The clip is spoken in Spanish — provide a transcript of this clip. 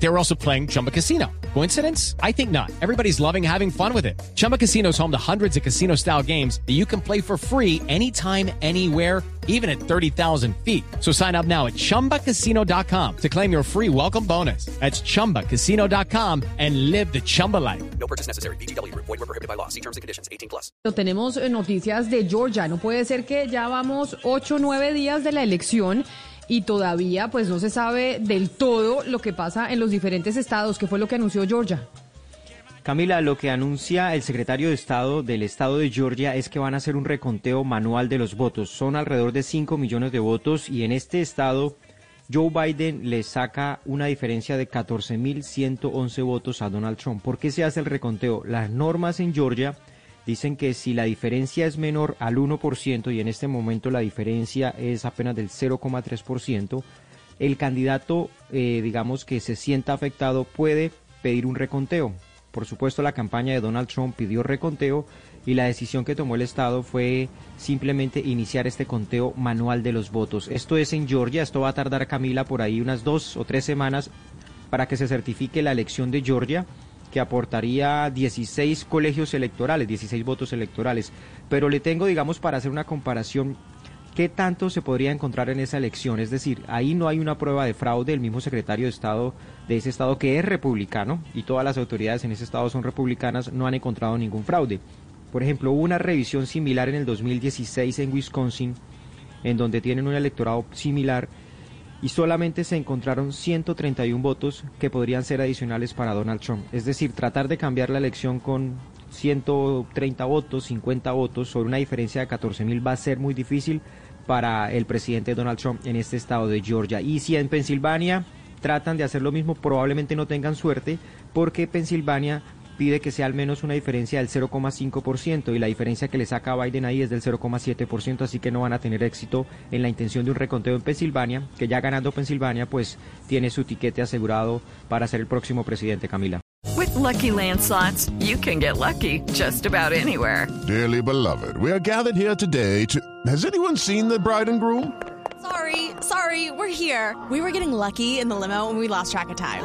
They were also playing Chumba Casino. Coincidence? I think not. Everybody's loving having fun with it. Chumba Casino is home to hundreds of casino style games that you can play for free anytime, anywhere, even at 30,000 feet. So sign up now at chumbacasino.com to claim your free welcome bonus. That's chumbacasino.com and live the Chumba life. No purchase necessary. BGW. Void were prohibited by law. See terms and conditions. 18 plus. Tenemos noticias de Georgia. No puede ser que ya vamos ocho o nueve días de la elección y todavía pues no se sabe del todo lo que pasa en los diferentes estados. ¿Qué fue lo que anunció Georgia? Camila, lo que anuncia el secretario de Estado del Estado de Georgia es que van a hacer un reconteo manual de los votos. Son alrededor de 5 millones de votos y en este estado Joe Biden le saca una diferencia de 14.111 votos a Donald Trump. ¿Por qué se hace el reconteo? Las normas en Georgia dicen que si la diferencia es menor al 1% y en este momento la diferencia es apenas del 0,3%, el candidato, eh, digamos que se sienta afectado, puede pedir un reconteo. Por supuesto, la campaña de Donald Trump pidió reconteo y la decisión que tomó el Estado fue simplemente iniciar este conteo manual de los votos. Esto es en Georgia, esto va a tardar, Camila, por ahí unas dos o tres semanas para que se certifique la elección de Georgia que aportaría 16 colegios electorales, 16 votos electorales. Pero le tengo, digamos, para hacer una comparación, ¿qué tanto se podría encontrar en esa elección? Es decir, ahí no hay una prueba de fraude, el mismo secretario de Estado de ese estado que es republicano y todas las autoridades en ese estado son republicanas, no han encontrado ningún fraude. Por ejemplo, hubo una revisión similar en el 2016 en Wisconsin, en donde tienen un electorado similar y solamente se encontraron 131 votos que podrían ser adicionales para Donald Trump. Es decir, tratar de cambiar la elección con 130 votos, 50 votos, sobre una diferencia de 14 mil va a ser muy difícil para el presidente Donald Trump en este estado de Georgia. Y si en Pensilvania tratan de hacer lo mismo, probablemente no tengan suerte, porque Pensilvania pide que sea al menos una diferencia del 0,5% y la diferencia que le saca a Biden ahí es del 0,7%, así que no van a tener éxito en la intención de un reconteo en Pensilvania, que ya ganando Pensilvania pues tiene su tiquete asegurado para ser el próximo presidente, Camila. With lucky landslots, you can get lucky just about anywhere. Dearly beloved, we are gathered here today to. Has anyone seen the bride and groom? Sorry, sorry, we're here. We were getting lucky in the limo and we lost track of time.